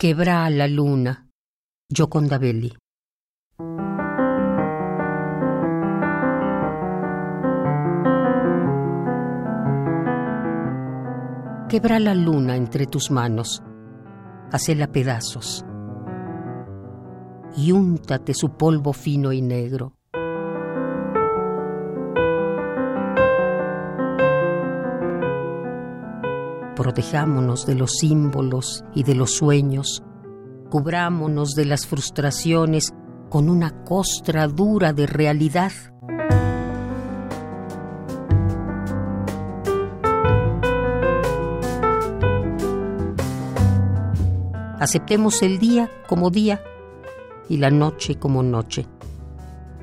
Quebra la luna, Gioconda Belli. Quebra la luna entre tus manos, hacela pedazos y úntate su polvo fino y negro. Protejámonos de los símbolos y de los sueños, cubrámonos de las frustraciones con una costra dura de realidad. Aceptemos el día como día y la noche como noche,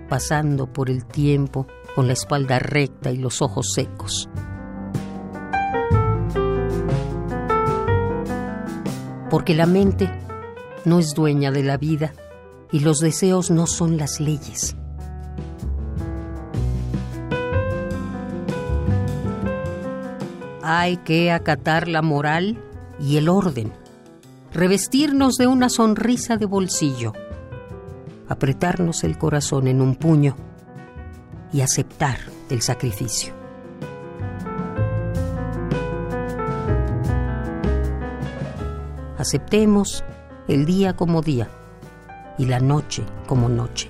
pasando por el tiempo con la espalda recta y los ojos secos. Porque la mente no es dueña de la vida y los deseos no son las leyes. Hay que acatar la moral y el orden revestirnos de una sonrisa de bolsillo, apretarnos el corazón en un puño y aceptar el sacrificio. Aceptemos el día como día y la noche como noche.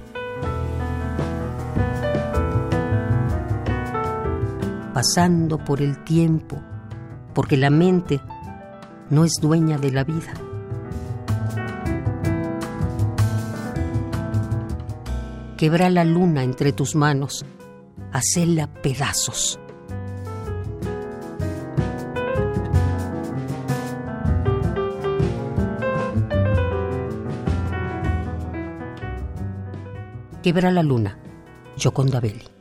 Pasando por el tiempo, porque la mente no es dueña de la vida. Quebra la luna entre tus manos, hacela pedazos. Quebra la luna, Gioconda Belli.